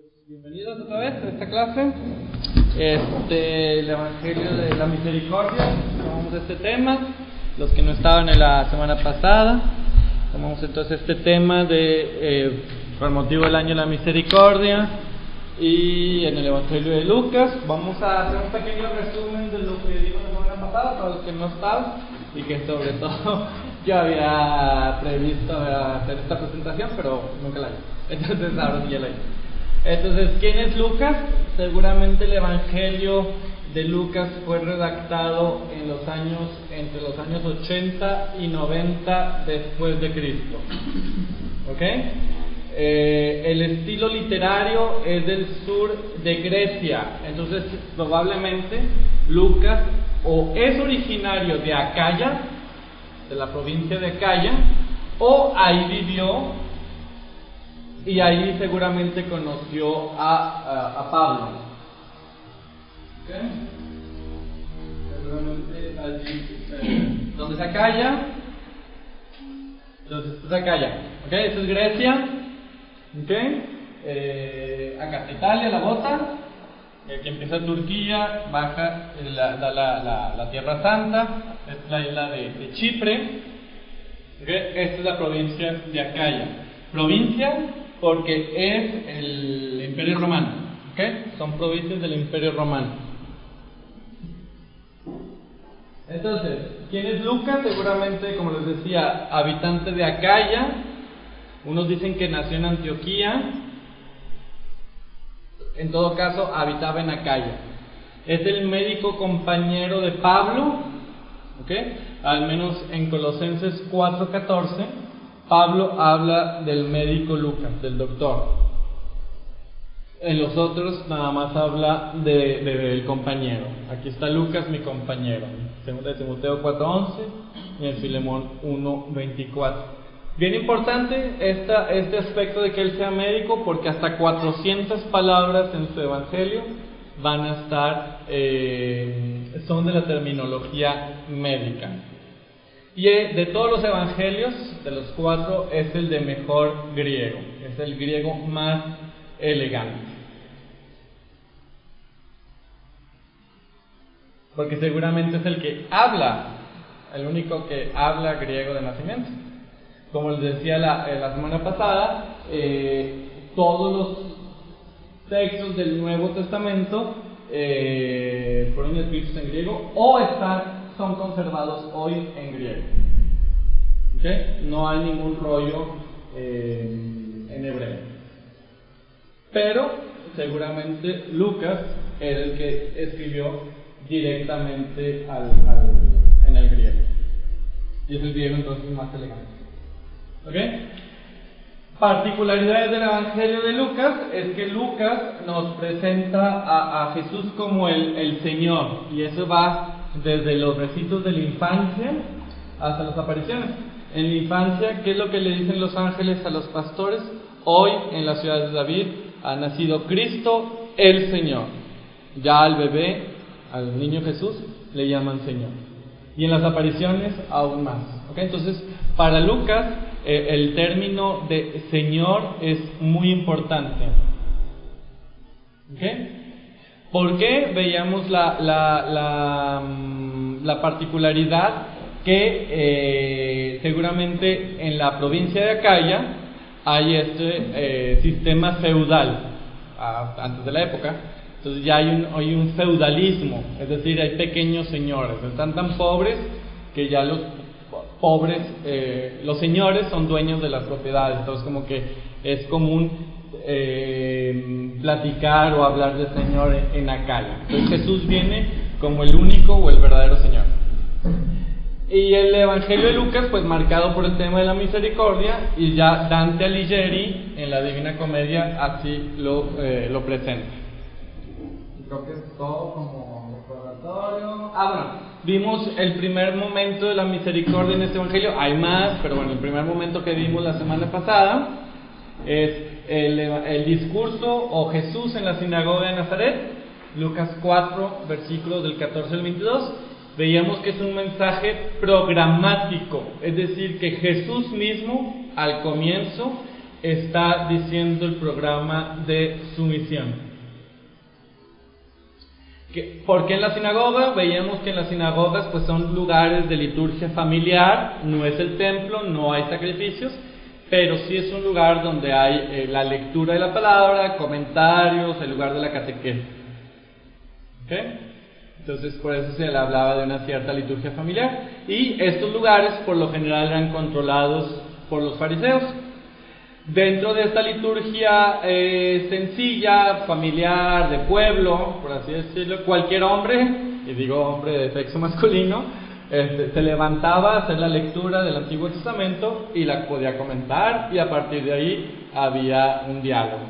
Pues, bienvenidos otra vez a esta clase. Este, el Evangelio de la Misericordia. Tomamos este tema. Los que no estaban en la semana pasada, tomamos entonces este tema de eh, por motivo del año de la Misericordia y en el Evangelio de Lucas. Vamos a hacer un pequeño resumen de lo que dimos la semana pasada para los que no estaban y que sobre todo yo había previsto hacer esta presentación, pero nunca la hice. Entonces ahora sí ya la hice. Entonces, ¿quién es Lucas? Seguramente el Evangelio de Lucas fue redactado entre los años 80 y 90 después de Cristo. ¿Ok? Eh, el estilo literario es del sur de Grecia, entonces probablemente Lucas o es originario de Acaya, de la provincia de Acaya, o ahí vivió y ahí seguramente conoció a, a, Pablo. ¿Okay? Seguramente allí. ¿Dónde se acalla? Entonces. ¿Ok? Esto es Grecia. ¿Ok? Eh, acá Italia, la bota. Aquí empieza Turquía, baja la, la, la, Tierra Santa, es la isla de, Chipre. Esta es la provincia de Acaya. Provincia porque es el Imperio Romano. ¿ok? Son provincias del Imperio Romano. Entonces, ¿quién es Lucas? Seguramente, como les decía, habitante de Acaya. Unos dicen que nació en Antioquía. En todo caso, habitaba en Acaya. Es el médico compañero de Pablo, ¿ok? Al menos en Colosenses 4:14 Pablo habla del médico Lucas, del doctor. En los otros nada más habla del de, compañero. Aquí está Lucas, mi compañero. Segunda Timoteo 4.11 y en Filemón 1.24. Bien importante este aspecto de que él sea médico porque hasta 400 palabras en su evangelio van a estar, eh, son de la terminología médica. Y eh, de todos los evangelios, de los cuatro, es el de mejor griego, es el griego más elegante. Porque seguramente es el que habla, el único que habla griego de nacimiento. Como les decía la, eh, semana pasada, eh, todos los textos del Nuevo Testamento eh, fueron escritos en griego o están son conservados hoy en griego. No hay ningún rollo eh, en hebreo. Pero seguramente Lucas era el que escribió directamente al, en el griego. Y es el griego entonces más elegante. Particularidades del Evangelio de Lucas es que Lucas nos presenta a, a Jesús como el, el Señor. Y eso va desde los recitos de la infancia hasta las apariciones. En la infancia, ¿qué es lo que le dicen los ángeles a los pastores? Hoy en la ciudad de David ha nacido Cristo el Señor. Ya al bebé, al niño Jesús, le llaman Señor. Y en las apariciones aún más. Entonces, para Lucas, eh, el término de Señor es muy importante. ¿Okay? ¿Por qué veíamos la, la, la, mm, la particularidad que eh, seguramente en la provincia de Acaya hay este eh, sistema feudal, antes de la época, entonces ya hay un, hay un feudalismo, es decir, hay pequeños señores, están tan pobres que ya los pobres, eh, los señores son dueños de las propiedades, entonces como que es común eh, platicar o hablar del Señor en, Acaya. Entonces Jesús viene como el único o el verdadero Señor. Y el Evangelio de Lucas, pues marcado por el tema de la misericordia, y ya Dante Alighieri en la Divina Comedia así lo, eh, lo presenta. Creo que es todo como recordatorio. Ah, bueno, vimos el primer momento de la misericordia en este Evangelio. Hay más, pero bueno, el primer momento que vimos la semana pasada es el, discurso o Jesús en la sinagoga de Nazaret, Lucas 4, versículos del 14 al 22, veíamos que es un mensaje programático, es decir, que Jesús mismo al comienzo está diciendo el programa de su misión. Porque en la sinagoga veíamos que en las sinagogas pues son lugares de liturgia familiar, no es el templo, no hay sacrificios, pero sí es un lugar donde hay eh, la lectura de la palabra, comentarios, el lugar de la catequesis. Entonces por eso se le hablaba de una cierta liturgia familiar. Y estos lugares por lo general eran controlados por los fariseos. Dentro de esta liturgia eh, sencilla, familiar, de pueblo, por así decirlo, cualquier hombre, y digo hombre de sexo masculino, este, se levantaba a hacer la lectura del Antiguo Testamento y la podía comentar y a partir de ahí había un diálogo,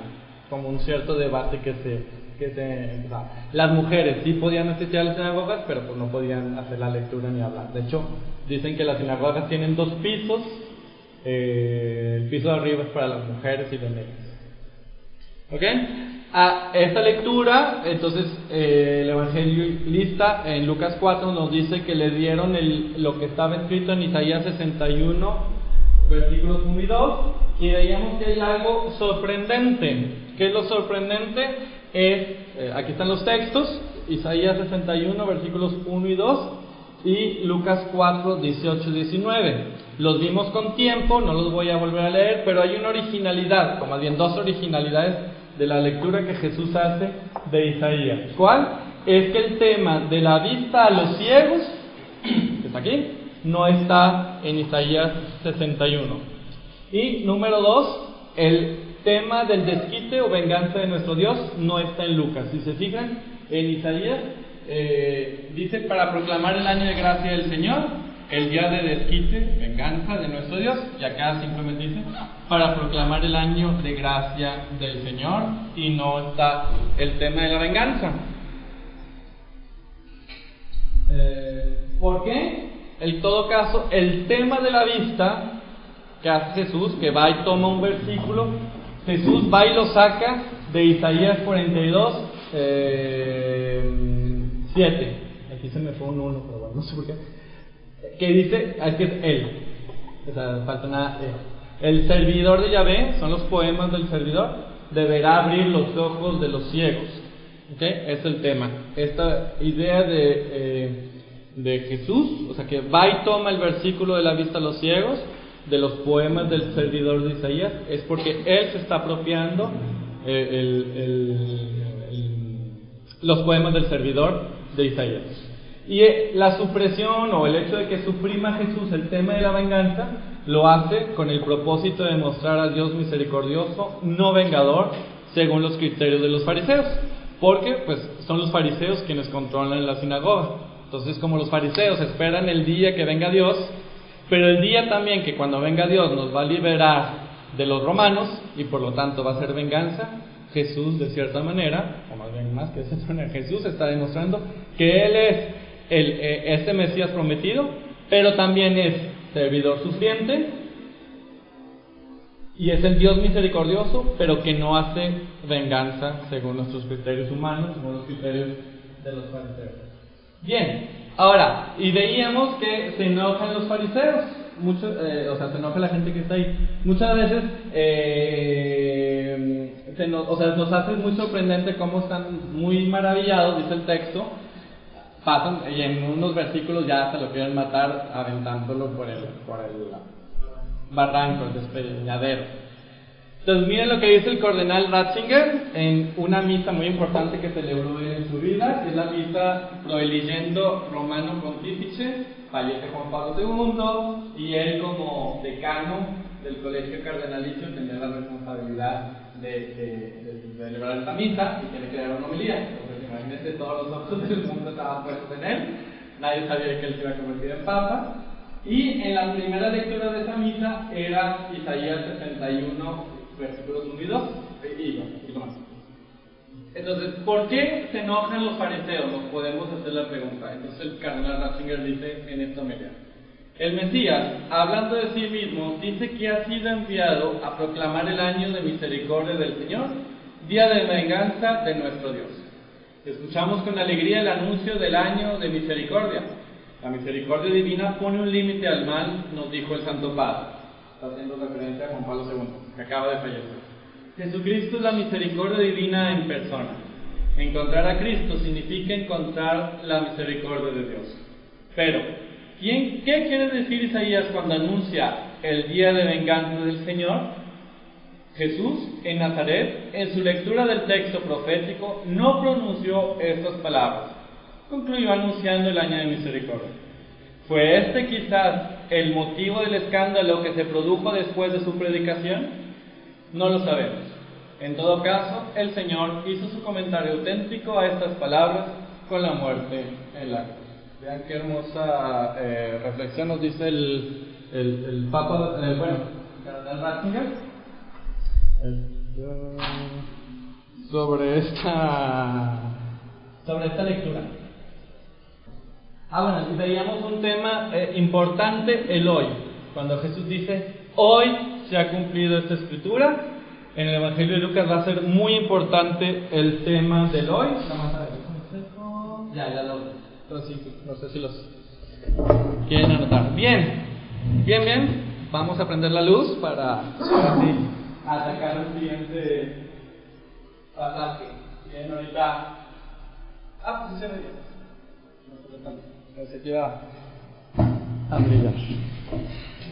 como un cierto debate que se, que se Las mujeres sí podían asistir a las sinagogas, pero pues no podían hacer la lectura ni hablar. De hecho, dicen que las sinagogas tienen dos pisos eh, el piso de arriba es para las mujeres y los niños. ¿Ok? A esta lectura, entonces eh, el evangelista en Lucas 4 nos dice que le dieron lo que estaba escrito en Isaías 61, versículos 1 y 2, y veíamos que hay algo sorprendente. ¿Qué es lo sorprendente? Es, eh, aquí están los textos, Isaías 61, versículos 1 y 2, y Lucas 4, 18 19. Los vimos con tiempo, no los voy a volver a leer, pero hay una originalidad, o más bien dos originalidades de la lectura que Jesús hace de Isaías. ¿Cuál? Es que el tema de la vista a los ciegos, que está aquí, no está en Isaías 61. Y número dos, el tema del desquite o venganza de nuestro Dios no está en Lucas. Si se fijan, en Isaías eh, dice para proclamar el año de gracia del Señor, el día de desquite, venganza de nuestro Dios, y acá simplemente dice para proclamar el año de gracia del Señor, y no está el tema de la venganza. Eh, ¿Por qué? En todo caso, el tema de la vista que hace Jesús, que va y toma un versículo, Jesús va y lo saca de Isaías 42. Eh, 7. Aquí se me fue un 1, pero bueno, no sé por qué. Que dice, es que es él. O sea, falta nada. El servidor de Yahvé, son los poemas del servidor, deberá abrir los ojos de los ciegos. ¿Ok? Es el tema. Esta idea de, eh, de Jesús, o sea, que va y toma el versículo de la vista a los ciegos, de los poemas del servidor de Isaías, es porque él se está apropiando eh, el, los poemas del servidor de Isaías. Y eh, la supresión o el hecho de que suprima Jesús el tema de la venganza lo hace con el propósito de mostrar a Dios misericordioso, no vengador, según los criterios de los fariseos. Porque pues son los fariseos quienes controlan la sinagoga. Entonces como los fariseos esperan el día que venga Dios, pero el día también que cuando venga Dios nos va a liberar de los romanos y por lo tanto va a ser venganza, Jesús, de cierta manera, o más bien más que de manera, Jesús está demostrando que Él es el, eh, este Mesías prometido, pero también es servidor sufriente y es el Dios misericordioso, pero que no hace venganza según nuestros criterios humanos, según los criterios de los fariseos. Bien, ahora, y veíamos que se enojan los fariseos, mucho, eh, o sea, se enoja la gente que está ahí. Muchas veces eh, nos, o sea, nos hace muy sorprendente cómo están muy maravillados, dice el texto, pasan y en unos versículos ya se lo quieren matar aventándolo por el, por el barranco, el despeñadero. Entonces miren lo que dice el cardenal Ratzinger en una misa muy importante que celebró en su vida, es la misa Proeligendo Romano Pontífice, fallece Juan Pablo II y él como decano del colegio cardenalicio tenía la responsabilidad de, celebrar esta misa y tiene que dar una homilía. Imagínense, todos los ojos del mundo estaban puestos en él, nadie sabía que él se iba a convertir en papa. Y en la primera lectura de esa misa era Isaías 61, versículos 1 y 2, y, más. Entonces, ¿por qué se enojan los fariseos? Nos podemos hacer la pregunta. Entonces el cardenal Ratzinger dice en esta media. El Mesías, hablando de sí mismo, dice que ha sido enviado a proclamar el año de misericordia del Señor, día de venganza de nuestro Dios. Escuchamos con alegría el anuncio del año de misericordia. La misericordia divina pone un límite al mal, nos dijo el Santo Padre. Está haciendo referencia a Juan Pablo II. que acaba de fallecer. Jesucristo es la misericordia divina en persona. Encontrar a Cristo significa encontrar la misericordia de Dios. Pero, ¿quién, ¿qué quiere decir Isaías cuando anuncia el día de venganza del Señor? Jesús en Nazaret, en su lectura del texto profético, no pronunció estas palabras. Concluyó anunciando el año de misericordia. ¿Fue este quizás el motivo del escándalo que se produjo después de su predicación? No lo sabemos. En todo caso, el Señor hizo su comentario auténtico a estas palabras con la muerte en la cruz. Vean qué hermosa eh, reflexión nos dice el, el, Papa, eh, bueno, Cardenal Ratzinger sobre esta sobre esta lectura. Ah, bueno, veíamos un tema eh, importante, el hoy. Cuando Jesús dice, hoy se ha cumplido esta escritura, en el Evangelio de Lucas va a ser muy importante el tema del hoy. Ya, ya lo. No sé si los quieren anotar. Bien, bien, bien. Vamos a prender la luz para, para atacar el siguiente pasaje. Bien, ahorita. Ah, pues se ve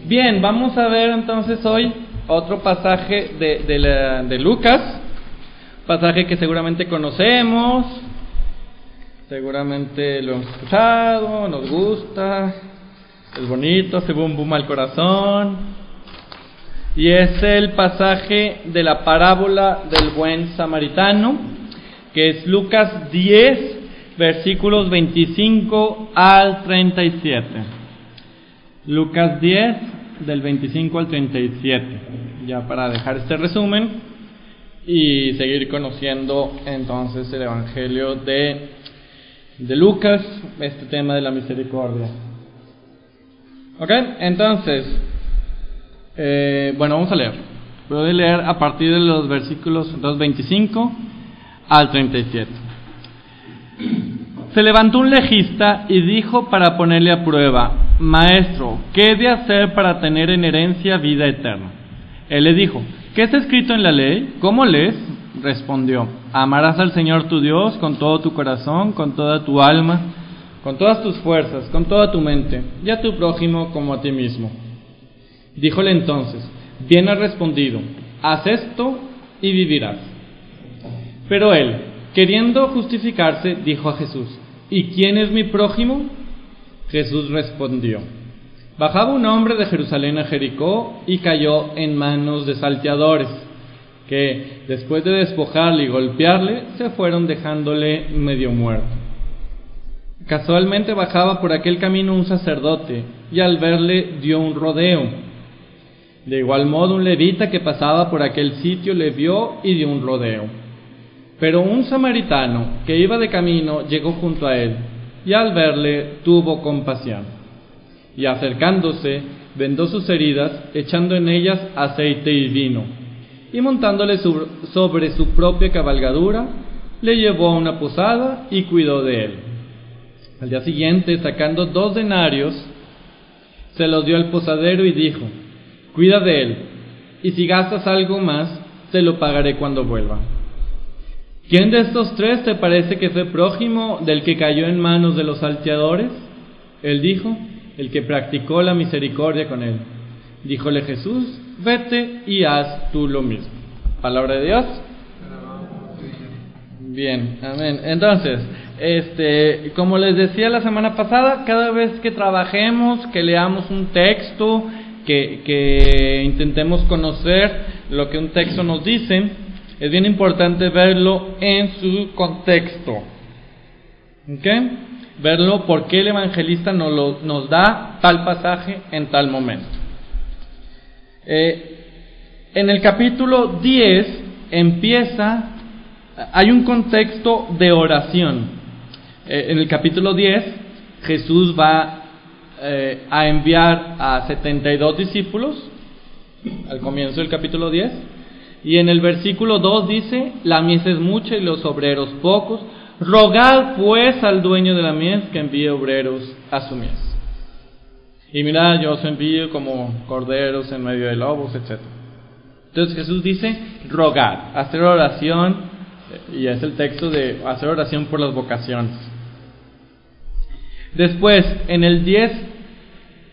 Bien, vamos a ver entonces hoy otro pasaje de, de, la, de Lucas, pasaje que seguramente conocemos, seguramente lo hemos escuchado, nos gusta, es bonito, se boom boom al corazón, y es el pasaje de la parábola del buen samaritano, que es Lucas 10, versículos 25 al 37. Lucas 10, del 25 al 37. Ya para dejar este resumen y seguir conociendo entonces el Evangelio de, de Lucas, este tema de la misericordia. ¿Ok? Entonces, eh, bueno, vamos a leer. Voy a leer a partir de los versículos 2.25 al 37. Se levantó un legista y dijo para ponerle a prueba, Maestro, ¿qué he de hacer para tener en herencia vida eterna? Él le dijo, ¿qué está escrito en la ley? ¿Cómo lees? Respondió, amarás al Señor tu Dios con todo tu corazón, con toda tu alma, con todas tus fuerzas, con toda tu mente, y a tu prójimo como a ti mismo. Díjole entonces, bien has respondido, haz esto y vivirás. Pero él, queriendo justificarse, dijo a Jesús, ¿y quién es mi prójimo? Jesús respondió, bajaba un hombre de Jerusalén a Jericó y cayó en manos de salteadores, que después de despojarle y golpearle, se fueron dejándole medio muerto. Casualmente bajaba por aquel camino un sacerdote y al verle dio un rodeo de igual modo, un levita que pasaba por aquel sitio le vio y dio un rodeo. Pero un samaritano que iba de camino llegó junto a él, y al verle tuvo compasión. Y acercándose, vendó sus heridas, echando en ellas aceite y vino, y montándole sobre su propia cabalgadura, le llevó a una posada y cuidó de él. Al día siguiente, sacando dos denarios, se los dio al posadero y dijo, Cuida de él, y si gastas algo más, te lo pagaré cuando vuelva. ¿Quién de estos tres te parece que fue prójimo del que cayó en manos de los salteadores? Él dijo, el que practicó la misericordia con él. Díjole Jesús, vete y haz tú lo mismo. Palabra de Dios. Bien, amén. Entonces, este, como les decía la semana pasada, cada vez que trabajemos, que leamos un texto, que, intentemos conocer lo que un texto nos dice, es bien importante verlo en su contexto. ¿Ok? Verlo por qué el evangelista nos, nos da tal pasaje en tal momento. Eh, en el capítulo 10 empieza, hay un contexto de oración. Eh, en el capítulo 10 Jesús va eh, a enviar a 72 discípulos al comienzo del capítulo 10. Y en el versículo 2 dice, la mies es mucha y los obreros pocos. Rogad pues al dueño de la mies que envíe obreros a su mies. Y mirad, yo os envío como corderos en medio de lobos, etc. Entonces Jesús dice rogar, hacer oración, y es el texto de hacer oración por las vocaciones. Después, en el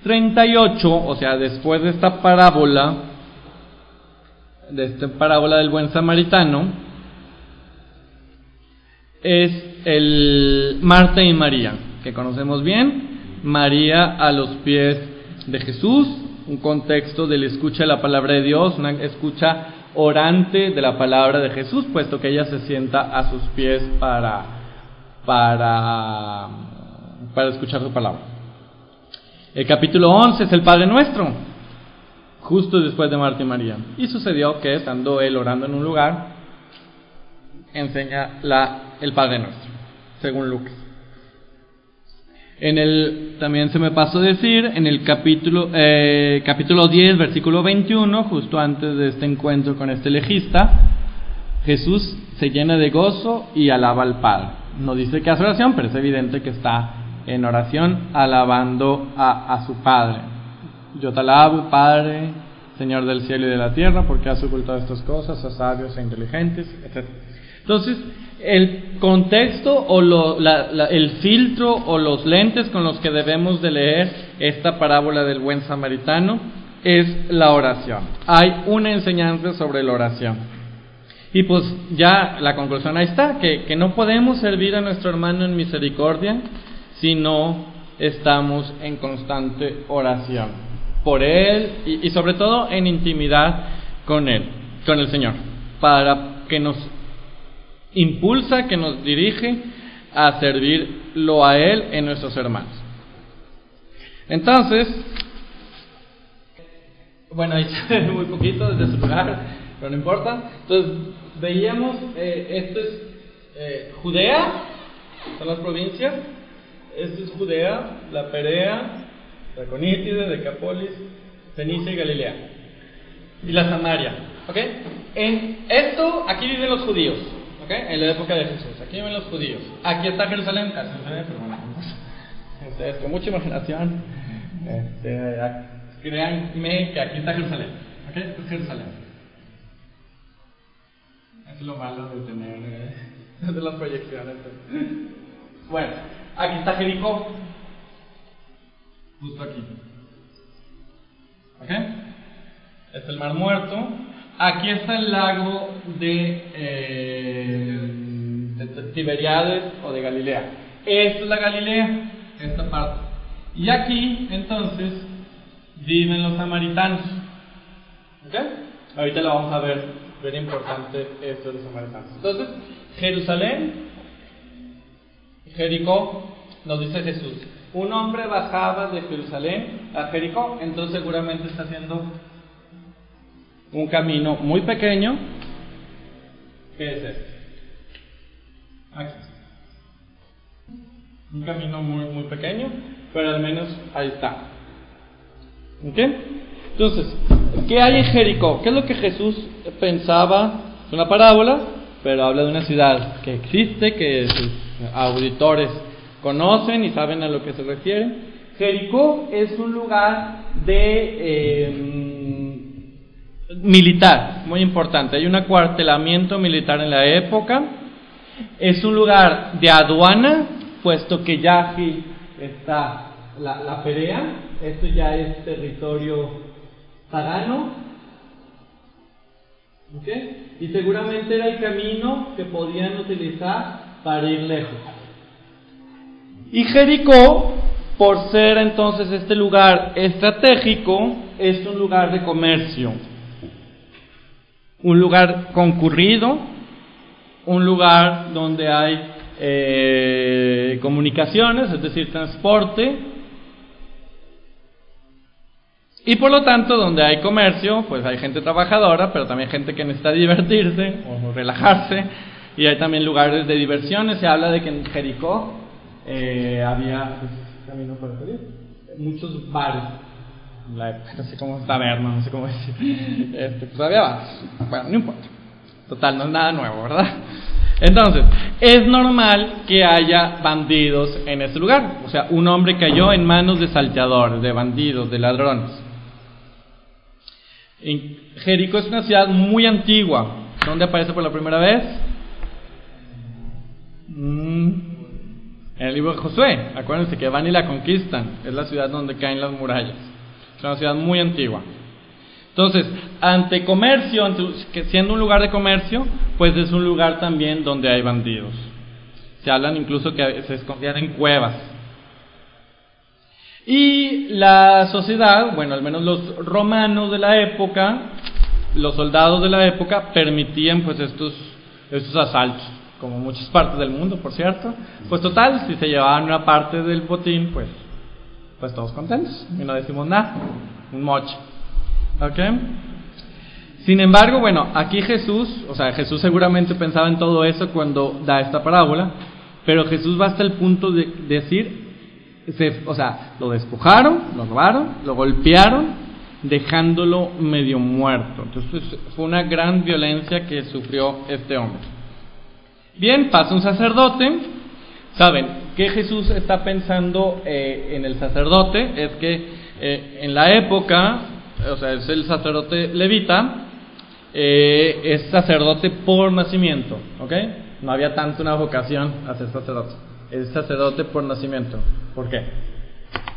10.38, o sea, después de esta parábola, de esta parábola del buen samaritano, es el Marta y María, que conocemos bien. María a los pies de Jesús, un contexto del escucha de la palabra de Dios, una escucha orante de la palabra de Jesús, puesto que ella se sienta a sus pies para, para, para escuchar su palabra. El capítulo 11 es el Padre Nuestro, justo después de Marta y María. Y sucedió que estando él orando en un lugar, enseña la, el Padre Nuestro, según Lucas. En el, también se me pasó decir, en el capítulo, eh, capítulo 10, versículo 21, justo antes de este encuentro con este legista, Jesús se llena de gozo y alaba al Padre. No dice que hace oración, pero es evidente que está en oración alabando a, a su Padre. Yo te alabo, Padre, Señor del cielo y de la tierra, porque has ocultado estas cosas a sabios e inteligentes, etc. Entonces, el contexto o el filtro o los lentes con los que debemos de leer esta parábola del buen samaritano es la oración. Hay una enseñanza sobre la oración. Y pues ya la conclusión ahí está, que, no podemos servir a nuestro hermano en misericordia si no estamos en constante oración por él y, sobre todo en intimidad con él, con el Señor, para que nos impulsa, que nos dirige a servirlo a Él en nuestros hermanos. Entonces, bueno, ahí se muy poquito desde su lugar, pero no importa. Entonces, veíamos, eh, esto es eh, Judea, son las provincias, esto es Judea, la Perea, Conítide, Decapolis, Fenicia y Galilea, y la Samaria. ¿Ok? En esto, aquí viven los judíos. En la época de Jesús. Aquí ven los judíos. Aquí está Jerusalén. Ustedes con mucha imaginación, este, créanme que aquí está Jerusalén. ¿Ok? Esto es Jerusalén. es lo malo de tener eh, de las proyecciones. Bueno, aquí está Jericó. Justo aquí. ¿Ok? Este es el Mar Muerto. Aquí está el lago de, eh, Tiberiades o de Galilea. Esta es la Galilea, esta parte. Y aquí, entonces, viven los samaritanos. ¿Ok? Ahorita lo vamos a ver, ver importante esto de los samaritanos. Entonces, Jerusalén, Jericó, nos dice Jesús. Un hombre bajaba de Jerusalén a Jericó, entonces seguramente está haciendo un camino muy pequeño, ¿qué es este? Aquí. Un camino muy, muy pequeño, pero al menos ahí está. ¿Ok? Entonces, ¿qué hay en Jericó? ¿Qué es lo que Jesús pensaba? Es una parábola, pero habla de una ciudad que existe, que sus auditores conocen y saben a lo que se refiere. Jericó es un lugar de eh, militar, muy importante. Hay un acuartelamiento militar en la época. Es un lugar de aduana, puesto que ya aquí está la, la Perea. Esto ya es territorio pagano. Y seguramente era el camino que podían utilizar para ir lejos. Y Jericó, por ser entonces este lugar estratégico, es un lugar de comercio un lugar concurrido, un lugar donde hay eh, comunicaciones, es decir, transporte, y por lo tanto, donde hay comercio, pues hay gente trabajadora, pero también gente que necesita divertirse o relajarse, y hay también lugares de diversiones. Se habla de que en Jericó eh, había, pues, camino muchos bares no sé cómo taberna, no sé cómo decir. Este, pues había Bueno, no importa. Total, no es nada nuevo, ¿verdad? Entonces, es normal que haya bandidos en ese lugar. O sea, un hombre cayó en manos de salteadores, de bandidos, de ladrones. Jericó es una ciudad muy antigua. ¿Dónde aparece por la primera vez? Mm, en el libro de Josué. Acuérdense que van y la conquistan. Es la ciudad donde caen las murallas. Es una ciudad muy antigua. Entonces, ante comercio, siendo un lugar de comercio, pues es un lugar también donde hay bandidos. Se hablan incluso que se escondían en cuevas. Y la sociedad, bueno, al menos los romanos de la época, los soldados de la época permitían pues estos, estos asaltos, como muchas partes del mundo, por cierto. Pues total, si se llevaban una parte del botín, pues, pues todos contentos y no decimos nada, un moche. ¿Ok? Sin embargo, bueno, aquí Jesús, o sea, Jesús seguramente pensaba en todo eso cuando da esta parábola, pero Jesús va hasta el punto de decir, o sea, lo despojaron, lo robaron, lo golpearon, dejándolo medio muerto. Entonces fue una gran violencia que sufrió este hombre. Bien, pasa un sacerdote. Saben, ¿qué Jesús está pensando eh, en el sacerdote? Es que eh, en la época o sea, es el sacerdote levita, eh, es sacerdote por nacimiento, ¿ok? No había tanto una vocación a ser sacerdote. Es sacerdote por nacimiento. ¿Por qué?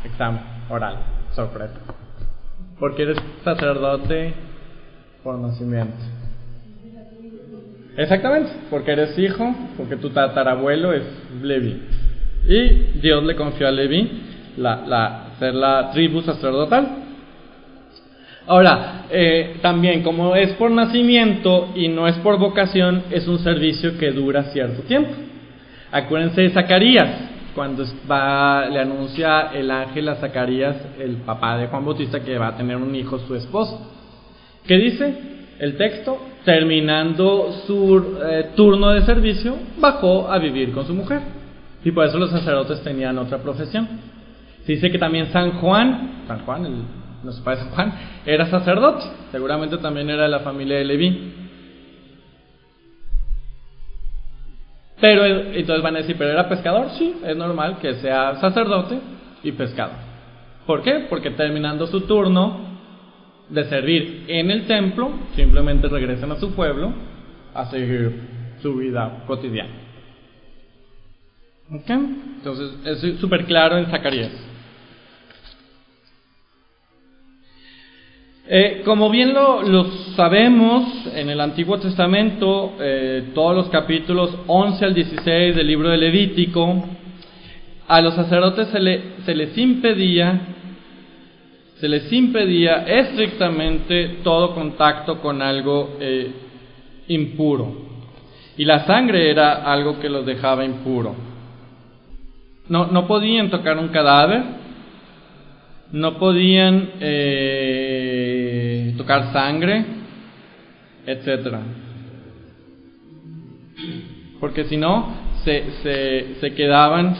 Examen oral, sorpresa. Porque eres sacerdote por nacimiento. Exactamente, porque eres hijo, porque tu tatarabuelo es Levi. Y Dios le confió a Levi la, la, ser la tribu sacerdotal. Ahora, eh, también como es por nacimiento y no es por vocación, es un servicio que dura cierto tiempo. Acuérdense de Zacarías, cuando va, le anuncia el ángel a Zacarías, el papá de Juan Bautista, que va a tener un hijo, su esposo. ¿Qué dice el texto? Terminando su eh, turno de servicio, bajó a vivir con su mujer. Y por eso los sacerdotes tenían otra profesión. Se dice que también San Juan, San Juan, nuestro padre Juan, era sacerdote, seguramente también era de la familia de Leví. Pero entonces van a decir, ¿pero era pescador? Sí, es normal que sea sacerdote y pescador. ¿Por qué? Porque terminando su turno de servir en el templo, simplemente regresan a su pueblo a seguir su vida cotidiana. ¿Ok? Entonces es súper claro en Zacarías. Eh, como bien lo, sabemos, en el Antiguo Testamento, eh, todos los capítulos 11 al 16 del libro de Levítico, a los sacerdotes se, les impedía, se les impedía estrictamente todo contacto con algo eh, impuro. Y la sangre era algo que los dejaba impuro. No, podían tocar un cadáver, no podían tocar sangre, etcétera. Porque si no, se, se, se quedaban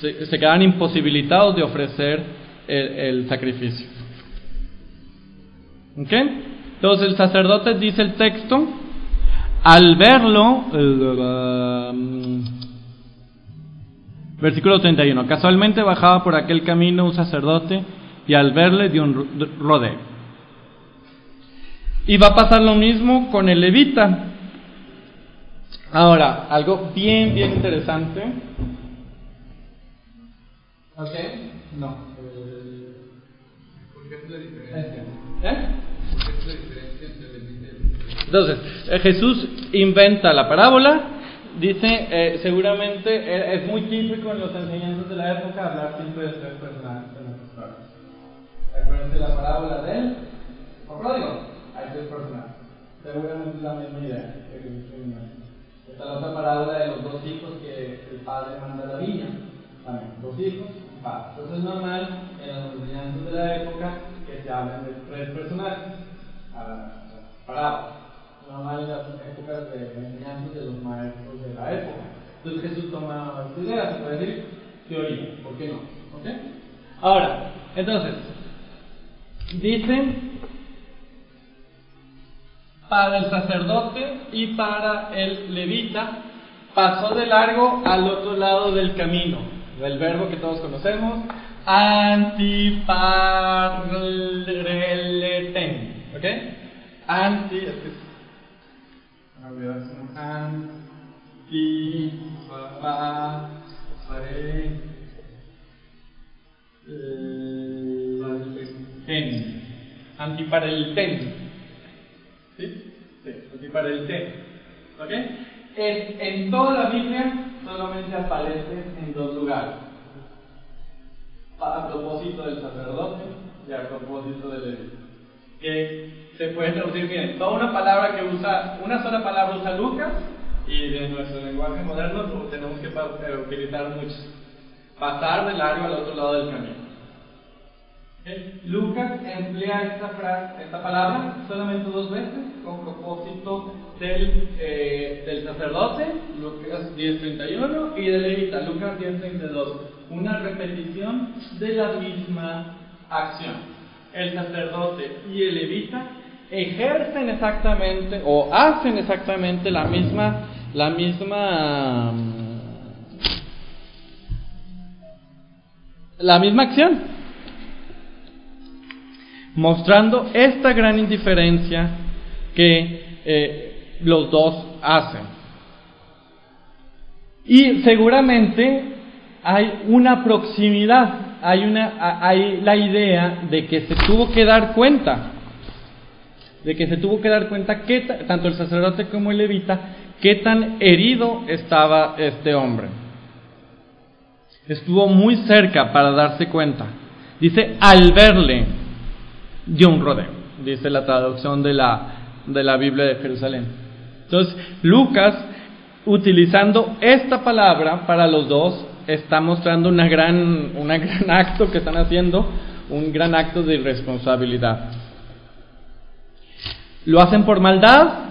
se, se, quedaban imposibilitados de ofrecer el, el sacrificio. ¿Ok? Entonces el sacerdote dice el texto, al verlo, Versículo 31. Casualmente bajaba por aquel camino un sacerdote y al verle dio un rodeo. Y va a pasar lo mismo con el levita. Ahora, algo bien, bien interesante. ¿Ok? No. ¿Por qué es la diferencia? ¿Eh? ¿Por qué es la diferencia entre levita y Entonces, eh, Jesús inventa la parábola Dice, eh, seguramente eh, es muy típico en los enseñanzas de la época hablar siempre de tres personajes. Acuérdense la parábola de él, o pródigo, hay tres personajes. Seguramente es la misma idea. Está la otra parábola de los dos hijos que el padre manda a la viña. También, dos hijos y padre. Entonces es normal en las enseñanzas de la época que se hablen de tres personajes. Parábola normal en las épocas de enseñanza de los maestros de la época. Entonces Jesús toma esta idea, se puede decir teoría, ¿por qué no? ¿Okay? Ahora, entonces, dice para el sacerdote y para el levita, pasó de largo al otro lado del camino, del verbo que todos conocemos, Antiparreleten. ¿Ok? Anti. Ten. ¿Sí? Sí, antiparreleten. ¿Ok? En, en toda la Biblia solamente aparece en dos lugares. A propósito del sacerdote y a propósito del levita. Que se puede traducir bien. Toda una palabra que usa, una sola palabra usa Lucas y de nuestro lenguaje moderno tenemos que eh, utilizar muchos. Pasar del largo al otro lado del camino. Lucas emplea esta, frase, esta palabra solamente dos veces con propósito del, eh, del sacerdote, Lucas 10.31, y del levita, Lucas 10.32. Una repetición de la misma acción. El sacerdote y el levita ejercen exactamente o hacen exactamente la misma, la misma, la misma acción mostrando esta gran indiferencia que eh, los dos hacen. Y seguramente hay una proximidad, hay, una, hay la idea de que se tuvo que dar cuenta, de que se tuvo que dar cuenta que tanto el sacerdote como el levita, qué tan herido estaba este hombre. Estuvo muy cerca para darse cuenta. Dice, al verle, dio un rodeo, dice la traducción de la, de la Biblia de Jerusalén. Entonces, Lucas, utilizando esta palabra para los dos, está mostrando una gran, un gran acto que están haciendo, un gran acto de irresponsabilidad. ¿Lo hacen por maldad?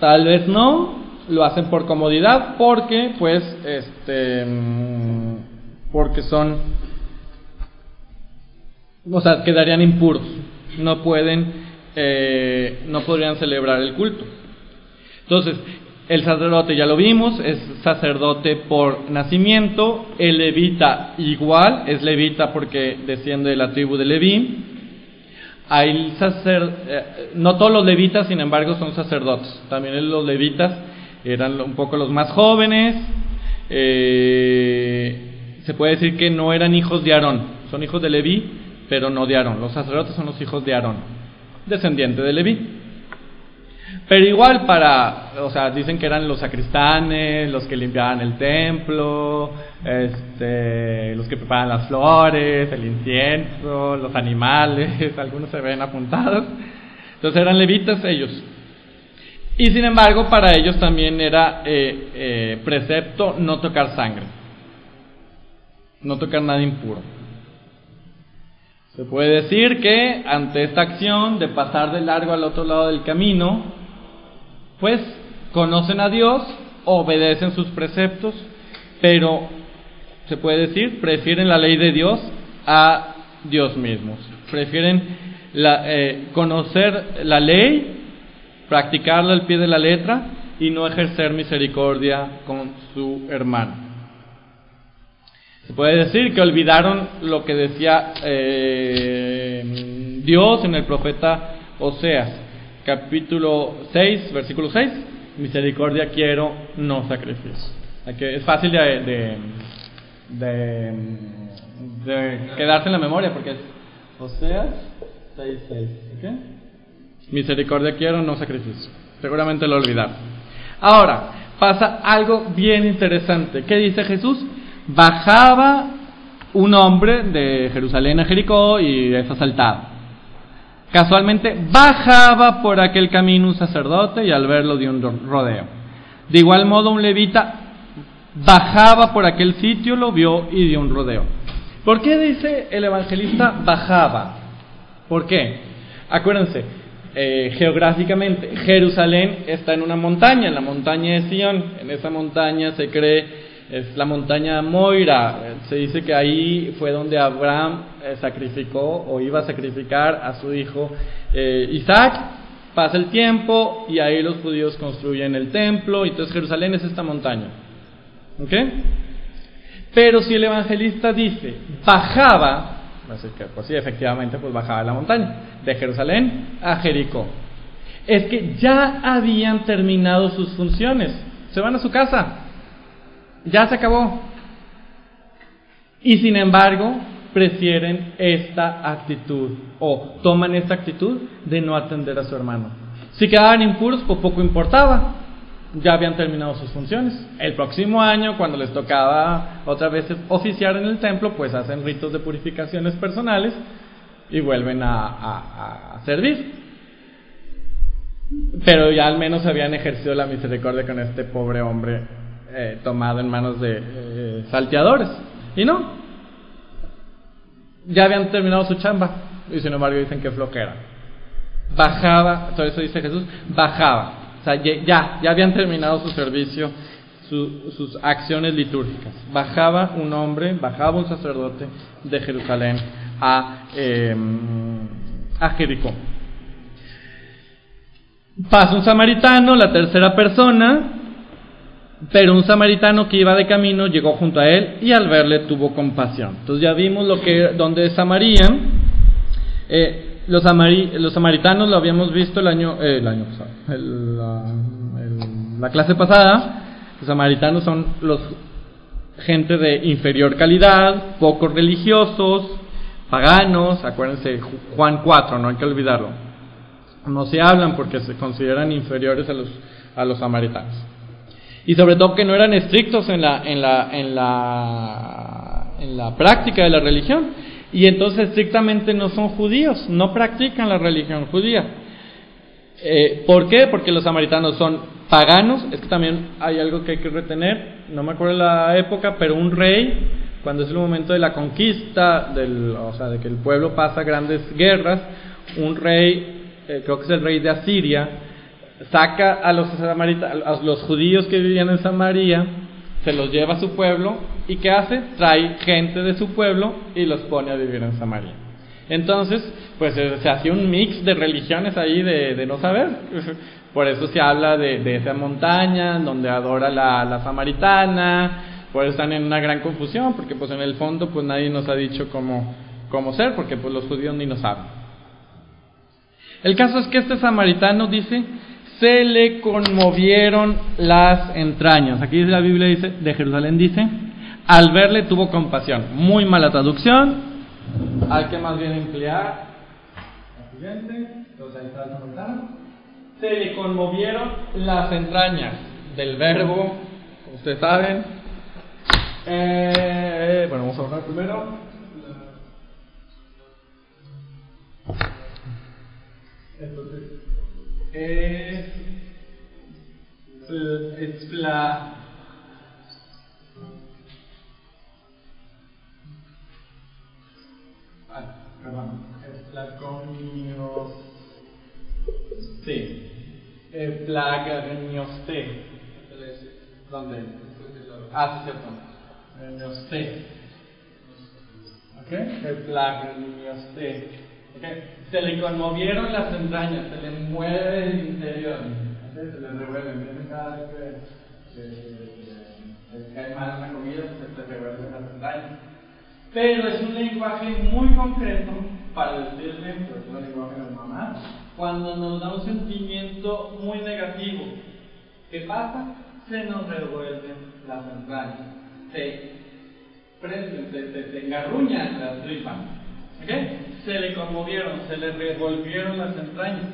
Tal vez no. Lo hacen por comodidad porque, pues, este, mm, porque son, o sea, quedarían impuros no pueden, eh, no podrían celebrar el culto. Entonces, el sacerdote ya lo vimos, es sacerdote por nacimiento, el levita igual, es levita porque desciende de la tribu de Leví. Hay sacer, eh, no todos los levitas, sin embargo, son sacerdotes. También los levitas eran un poco los más jóvenes. Eh, se puede decir que no eran hijos de Aarón, son hijos de Leví, pero no de Aarón. Los sacerdotes son los hijos de Aarón, descendiente de Leví. Pero igual para, o sea, dicen que eran los sacristanes, los que limpiaban el templo, este, los que preparaban las flores, el incienso, los animales, algunos se ven apuntados. Entonces eran levitas ellos. Y sin embargo, para ellos también era eh, eh, precepto no tocar sangre, no tocar nada impuro. Se puede decir que ante esta acción de pasar de largo al otro lado del camino, pues conocen a Dios, obedecen sus preceptos, pero se puede decir, prefieren la ley de Dios a Dios mismos. Prefieren eh, conocer la ley, practicarla al pie de la letra y no ejercer misericordia con su hermano. Se puede decir que olvidaron lo que decía eh, Dios en el profeta Oseas, capítulo 6, versículo 6. Misericordia quiero, no sacrificio. Es fácil de, quedarse en la memoria porque es Oseas 6, 6. Misericordia quiero, no sacrificio. Seguramente lo olvidaron. Ahora, pasa algo bien interesante. ¿Qué dice Jesús? Bajaba un hombre de Jerusalén a Jericó y es asaltado. Casualmente bajaba por aquel camino un sacerdote y al verlo dio un rodeo. De igual modo un levita bajaba por aquel sitio, lo vio y dio un rodeo. ¿Por qué dice el evangelista bajaba? ¿Por qué? Acuérdense, eh, geográficamente Jerusalén está en una montaña, en la montaña de Sion. En esa montaña se cree es la montaña Moira. Se dice que ahí fue donde Abraham eh, sacrificó o iba a sacrificar a su hijo eh, Isaac. Pasa el tiempo y ahí los judíos construyen el templo. Y entonces Jerusalén es esta montaña. ¿Ok? Pero si el evangelista dice, bajaba, pues sí, efectivamente, pues bajaba la montaña, de Jerusalén a Jericó. Es que ya habían terminado sus funciones, se van a su casa, ya se acabó. Y sin embargo, prefieren esta actitud o toman esta actitud de no atender a su hermano. Si quedaban impuros, pues poco importaba, ya habían terminado sus funciones. El próximo año, cuando les tocaba otra vez oficiar en el templo, pues hacen ritos de purificaciones personales y vuelven a, servir. Pero ya al menos habían ejercido la misericordia con este pobre hombre eh, tomado en manos de eh, salteadores. Y no, ya habían terminado su chamba y sin embargo dicen que flojera. Bajaba, todo eso dice Jesús, bajaba sea, ya, ya habían terminado su servicio, sus acciones litúrgicas. Bajaba un hombre, bajaba un sacerdote de Jerusalén a, em, a Jericó. Pasa un samaritano, la tercera persona, pero un samaritano que iba de camino llegó junto a él y al verle tuvo compasión. Entonces ya vimos lo que donde es Samaria. Eh, los, los samaritanos lo habíamos visto el año, eh, el año pasado, la, clase pasada. Los samaritanos son los gente de inferior calidad, poco religiosos, paganos. Acuérdense, Juan 4, no hay que olvidarlo. No se hablan porque se consideran inferiores a los, a los samaritanos. Y sobre todo que no eran estrictos en la, en la, en la, en la práctica de la religión y entonces estrictamente no son judíos, no practican la religión judía. Eh, ¿Por qué? Porque los samaritanos son paganos, es que también hay algo que hay que retener, no me acuerdo la época, pero un rey, cuando es el momento de la conquista, del, o sea, de que el pueblo pasa grandes guerras, un rey, eh, creo que es el rey de Asiria, saca a los, a los judíos que vivían en Samaria, se los lleva a su pueblo y ¿qué hace? Trae gente de su pueblo y los pone a vivir en Samaria. Entonces, pues eh, se hace un mix de religiones ahí de, no saber. Por eso se habla de, esa montaña donde adora la, la, samaritana, por eso están en una gran confusión, porque pues en el fondo pues nadie nos ha dicho cómo, cómo ser, porque pues los judíos ni nos saben. El caso es que este samaritano dice se le conmovieron las entrañas. Aquí la Biblia dice, de Jerusalén dice, al verle tuvo compasión. Muy mala traducción. Hay que más bien emplear. Se le conmovieron las entrañas del verbo, como ustedes saben. Eh, bueno, vamos a hablar primero. Entonces, es, es la ah, perdón, es la conios sí, es plagarnioste ¿dónde? ah, sí, cierto Granioste ok, el se le conmovieron las entrañas, se le mueve el interior, se le revuelven. Cada vez que, que, cae mal una comida, pues se le revuelven las entrañas. Pero es un lenguaje muy concreto para decirle, pero es un lenguaje de mamá, cuando nos da un sentimiento muy negativo. ¿Qué pasa? Se nos revuelven las entrañas, se prenden, se, se, se engarruñan las tripas. ¿Okay? se le conmovieron, se le revolvieron las entrañas.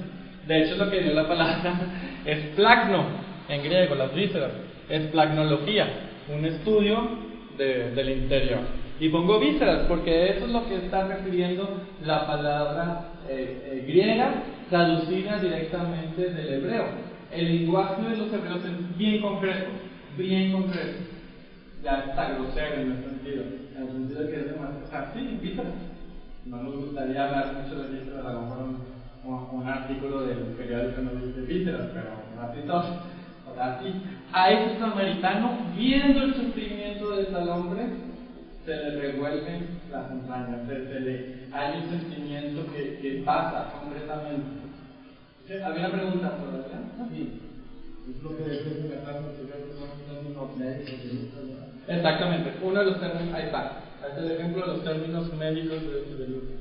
De hecho, lo que dio la palabra es plagno, en griego, las vísceras, es plagnología, un estudio del interior. Y pongo vísceras porque eso es lo que está refiriendo la palabra eh, eh, griega traducida directamente del hebreo. El lenguaje de los hebreos es bien concreto, bien concreto. Ya está grosero en el sentido, en el sentido de que es demasiado, sí, vísceras no nos gustaría hablar mucho de vísceras, a lo mejor un, un, artículo del periódico no dice vísceras, pero así son. Así, a ese samaritano, viendo el sufrimiento de tal hombre, se le revuelven las entrañas, se, le, hay un sentimiento que, que pasa concretamente. ¿Había una pregunta por allá? Sí. Exactamente, uno de los términos, ahí está, este es el ejemplo de los términos médicos de, de Lucas.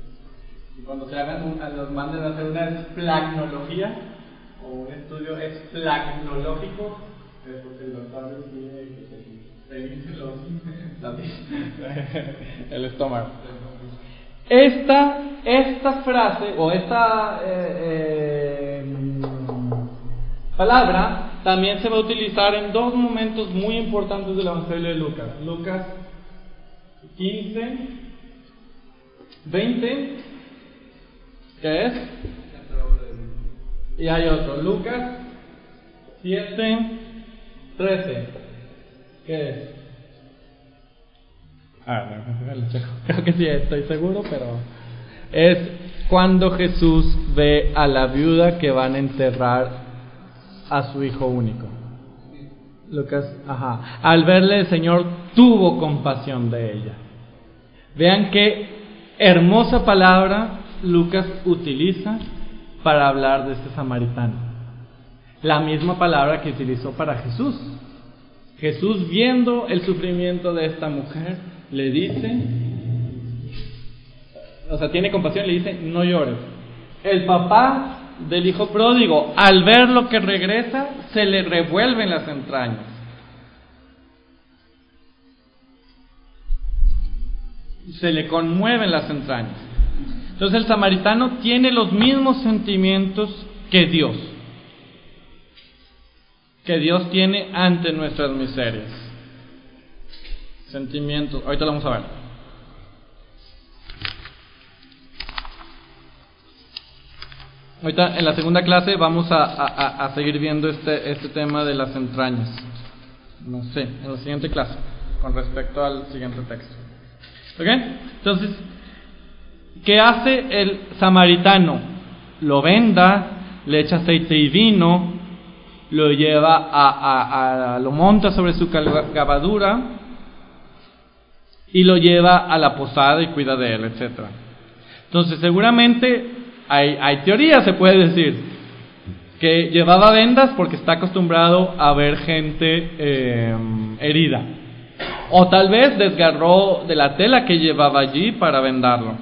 Y cuando se hagan un, los manden a hacer una esplagnología o un estudio esplagnológico, es porque el doctor tiene que se los, el estómago. Esta, esta frase o esta eh, eh, palabra también se va a utilizar en dos momentos muy importantes del Evangelio de Lucas. Lucas 15, 20, ¿qué es? Y hay otro, Lucas 7, 13, ¿qué es? Ah, creo que sí, estoy seguro, pero es cuando Jesús ve a la viuda que van a enterrar a su hijo único. Lucas, ajá. Al verle el Señor tuvo compasión de ella. Vean qué hermosa palabra Lucas utiliza para hablar de este samaritano. La misma palabra que utilizó para Jesús. Jesús viendo el sufrimiento de esta mujer, le dice, o sea, tiene compasión, le dice, no llores. El papá del hijo pródigo, al ver lo que regresa, se le revuelven las entrañas. Se le conmueven las entrañas. Entonces el samaritano tiene los mismos sentimientos que Dios, que Dios tiene ante nuestras miserias. Sentimientos, ahorita lo vamos a ver. Ahorita en la segunda clase vamos a, seguir viendo este, este tema de las entrañas. No sé, en la siguiente clase, con respecto al siguiente texto. ¿Ok? Entonces, ¿qué hace el samaritano? Lo venda, le echa aceite y vino, lo lleva a, lo monta sobre su cavadura y lo lleva a la posada y cuida de él, etc. Entonces, seguramente hay, hay teorías, se puede decir, que llevaba vendas porque está acostumbrado a ver gente eh, herida. O tal vez desgarró de la tela que llevaba allí para vendarlo.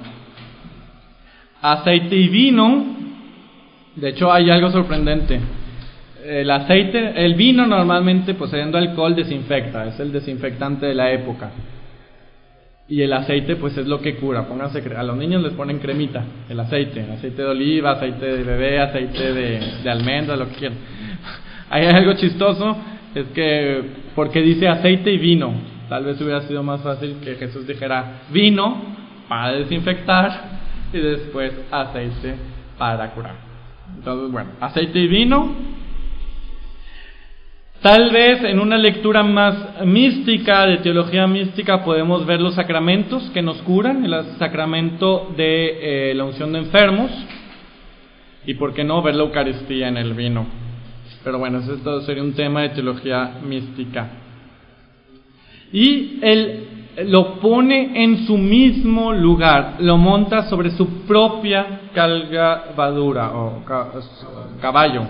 Aceite y vino. De hecho, hay algo sorprendente. El aceite, el vino normalmente poseyendo alcohol desinfecta, es el desinfectante de la época. Y el aceite, pues es lo que cura. Pónganse, a los niños les ponen cremita, el aceite, aceite de oliva, aceite de bebé, aceite de, almendra, lo que quieran. Hay algo chistoso, es que, porque dice aceite y vino. Tal vez hubiera sido más fácil que Jesús dijera vino para desinfectar y después aceite para curar. Entonces, bueno, aceite y vino Tal vez en una lectura más mística, de teología mística, podemos ver los sacramentos que nos curan, el sacramento de eh, la unción de enfermos, y por qué no ver la Eucaristía en el vino. Pero bueno, eso sería un tema de teología mística. Y él lo pone en su mismo lugar, lo monta sobre su propia cabalgadura, o caballo,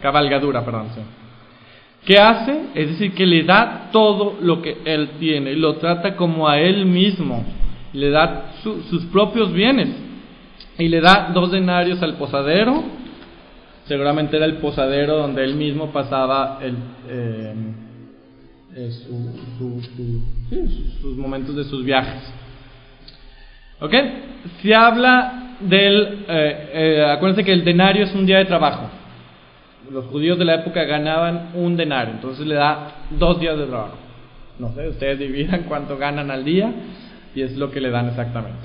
cabalgadura, perdón. Sí. ¿Qué hace? Es decir, que le da todo lo que él tiene, lo trata como a él mismo, le da sus propios bienes y le da dos denarios al posadero, seguramente era el posadero donde él mismo pasaba el, eh, eh, sus momentos de sus viajes. ¿Ok? Se habla del, eh, acuérdense que el denario es un día de trabajo los judíos de la época ganaban un denario, entonces le da dos días de trabajo. No sé, ustedes dividan cuánto ganan al día y es lo que le dan exactamente.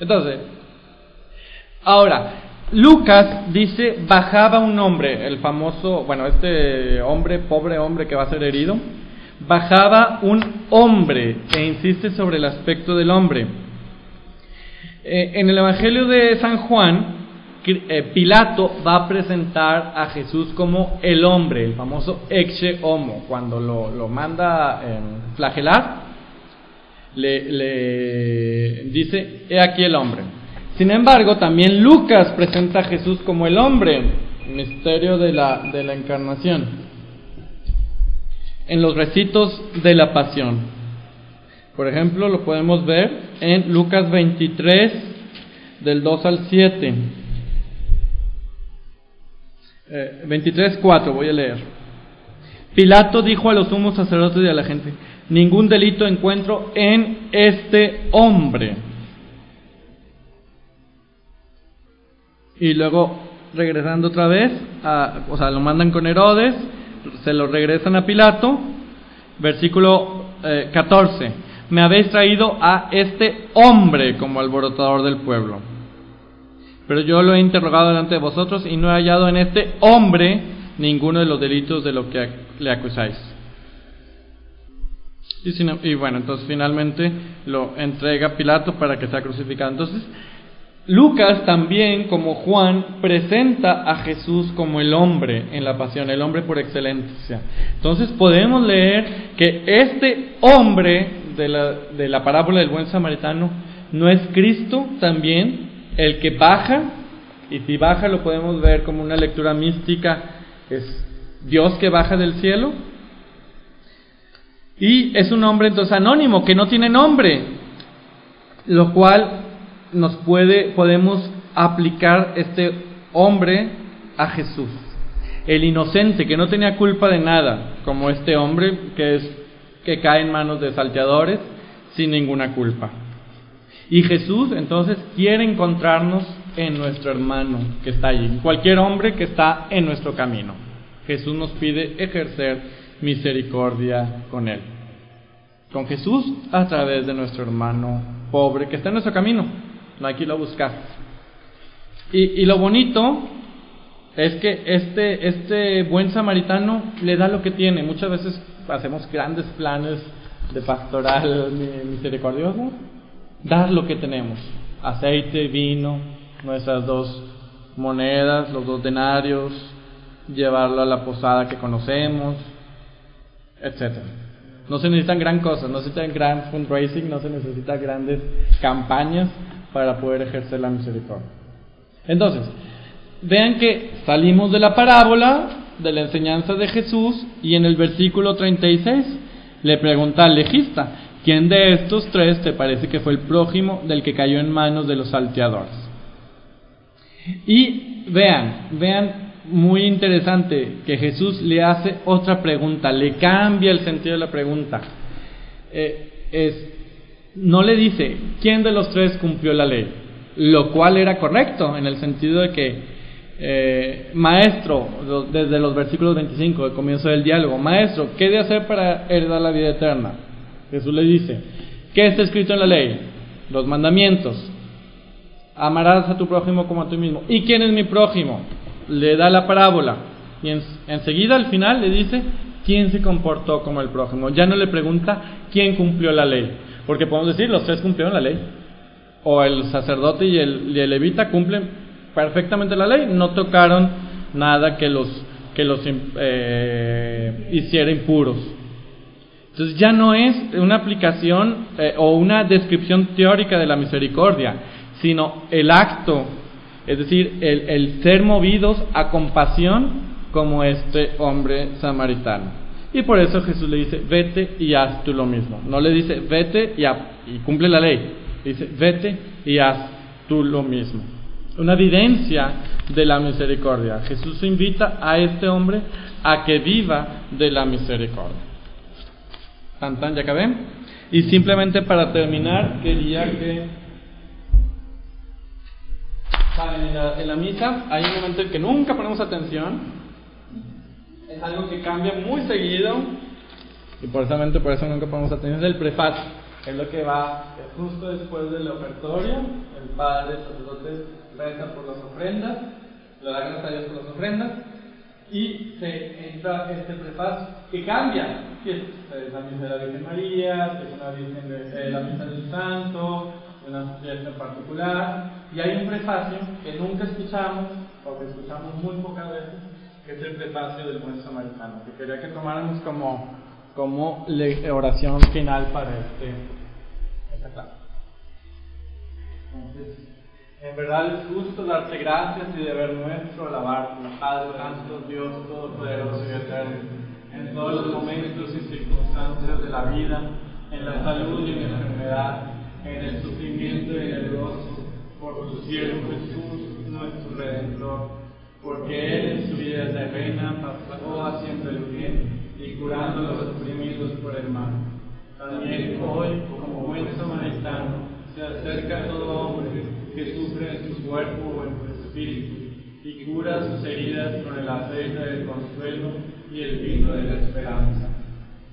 Entonces, ahora, Lucas dice, bajaba un hombre, el famoso, bueno, este hombre, pobre hombre que va a ser herido, bajaba un hombre e insiste sobre el aspecto del hombre. Eh, en el Evangelio de San Juan, Pilato va a presentar a Jesús como el hombre, el famoso exe homo, cuando lo, manda em, flagelar, le, le dice, he aquí el hombre. Sin embargo, también Lucas presenta a Jesús como el hombre. misterio de la, de la encarnación, en los recitos de la pasión. Por ejemplo, lo podemos ver en Lucas 23, del 2 al 7. 23, 4, voy a leer. Pilato dijo a los sumos sacerdotes y a la gente, ningún delito encuentro en este hombre. Y luego, regresando otra vez, o sea, lo mandan con Herodes, se lo regresan a Pilato, versículo 14, eh, me habéis traído a este hombre como alborotador del pueblo. Pero yo lo he interrogado delante de vosotros y no he hallado en este hombre ninguno de los delitos de lo que le acusáis. Y, bueno, entonces finalmente lo entrega Pilato para que sea crucificado. Entonces, Lucas también, como Juan, presenta a Jesús como el hombre en la pasión, el hombre por excelencia. Entonces podemos leer que este hombre de la, de la parábola del buen samaritano no es Cristo también el que baja, y si baja lo podemos ver como una lectura mística, es Dios que baja del cielo, y es un hombre entonces anónimo, que no tiene nombre, lo cual nos puede, podemos aplicar este hombre a Jesús. El inocente que no tenía culpa de nada, como este hombre que es que cae en manos de salteadores sin ninguna culpa. Y Jesús entonces quiere encontrarnos en nuestro hermano que está allí, cualquier hombre que está en nuestro camino. Jesús nos pide ejercer misericordia con él. Con Jesús a través de nuestro hermano pobre que está en nuestro camino. No hay que irlo a buscar. Y, y lo bonito es que este, este buen samaritano le da lo que tiene. Muchas veces hacemos grandes planes de pastoral misericordioso dar lo que tenemos, aceite, vino, nuestras dos monedas, los dos denarios, llevarlo a la posada que conocemos, etc. No se necesitan gran cosas, no se necesitan gran fundraising, no se necesitan grandes campañas para poder ejercer la misericordia. Entonces, vean que salimos de la parábola, de la enseñanza de Jesús, y en el versículo 36 le pregunta al legista, ¿Quién de estos tres te parece que fue el prójimo del que cayó en manos de los salteadores? Y vean, vean, muy interesante que Jesús le hace otra pregunta, le cambia el sentido de la pregunta. Eh, es, no le dice quién de los tres cumplió la ley, lo cual era correcto en el sentido de que, eh, maestro, desde los versículos 25, del comienzo del diálogo, maestro, ¿qué de hacer para heredar la vida eterna? Jesús le dice, ¿qué está escrito en la ley? Los mandamientos. Amarás a tu prójimo como a ti mismo. ¿Y quién es mi prójimo? Le da la parábola. Y enseguida al final le dice, ¿quién se comportó como el prójimo? Ya no le pregunta quién cumplió la ley. Porque podemos decir, los tres cumplieron la ley. O el sacerdote y el, levita cumplen perfectamente la ley. No tocaron nada que los, que los eh, hiciera impuros. Entonces ya no es una aplicación eh, o una descripción teórica de la misericordia, sino el acto, es decir, el, ser movidos a compasión como este hombre samaritano. Y por eso Jesús le dice, vete y haz tú lo mismo. No le dice, vete y cumple la ley. Dice, vete y haz tú lo mismo. Una evidencia de la misericordia. Jesús invita a este hombre a que viva de la misericordia. Tan, ya acabé. Y simplemente para terminar, quería que. En la, en la misa hay un momento en que nunca ponemos atención. Es algo que cambia muy seguido. Y precisamente por eso nunca ponemos atención. Es el prefacio. Es lo que va justo después del ofertorio. El padre, el sacerdote, reza por las ofrendas. Le da gracias a Dios por las ofrendas y se entra este prefacio que cambia, es eh, la misa de la Virgen María, es una virgen de, eh, la misa del Santo, una fiesta particular, y hay un prefacio que nunca escuchamos, o que escuchamos muy pocas veces, que es el prefacio del buen samaritano, que quería que tomáramos como, como oración final para este, esta clase. Entonces, En verdad es justo darte gracias y deber nuestro alabarte, Padre Santo, Dios Todopoderoso y Eterno, en todos los momentos y circunstancias de la vida, en la salud y en la enfermedad, en el sufrimiento y en el gozo, por tu siervo Jesús, nuestro Redentor, porque Él en su vida terrena pasó haciendo el bien y curando los oprimidos por el mal. También hoy, como buen samaritano, se acerca a todo hombre que sufre en su cuerpo o en su espíritu y cura sus heridas con el aceite del consuelo y el vino de la esperanza.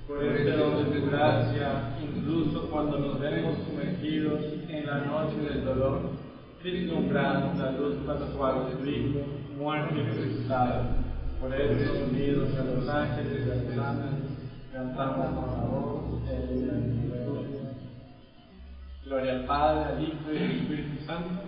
Por este don de tu gracia, incluso cuando nos vemos sumergidos en la noche del dolor, vislumbramos la luz pascual de Hijo, muerto y resucitado. Por eso, unidos a los ángeles y las cantamos con la voz el Gloria al Padre, al Hijo y al Espíritu Santo.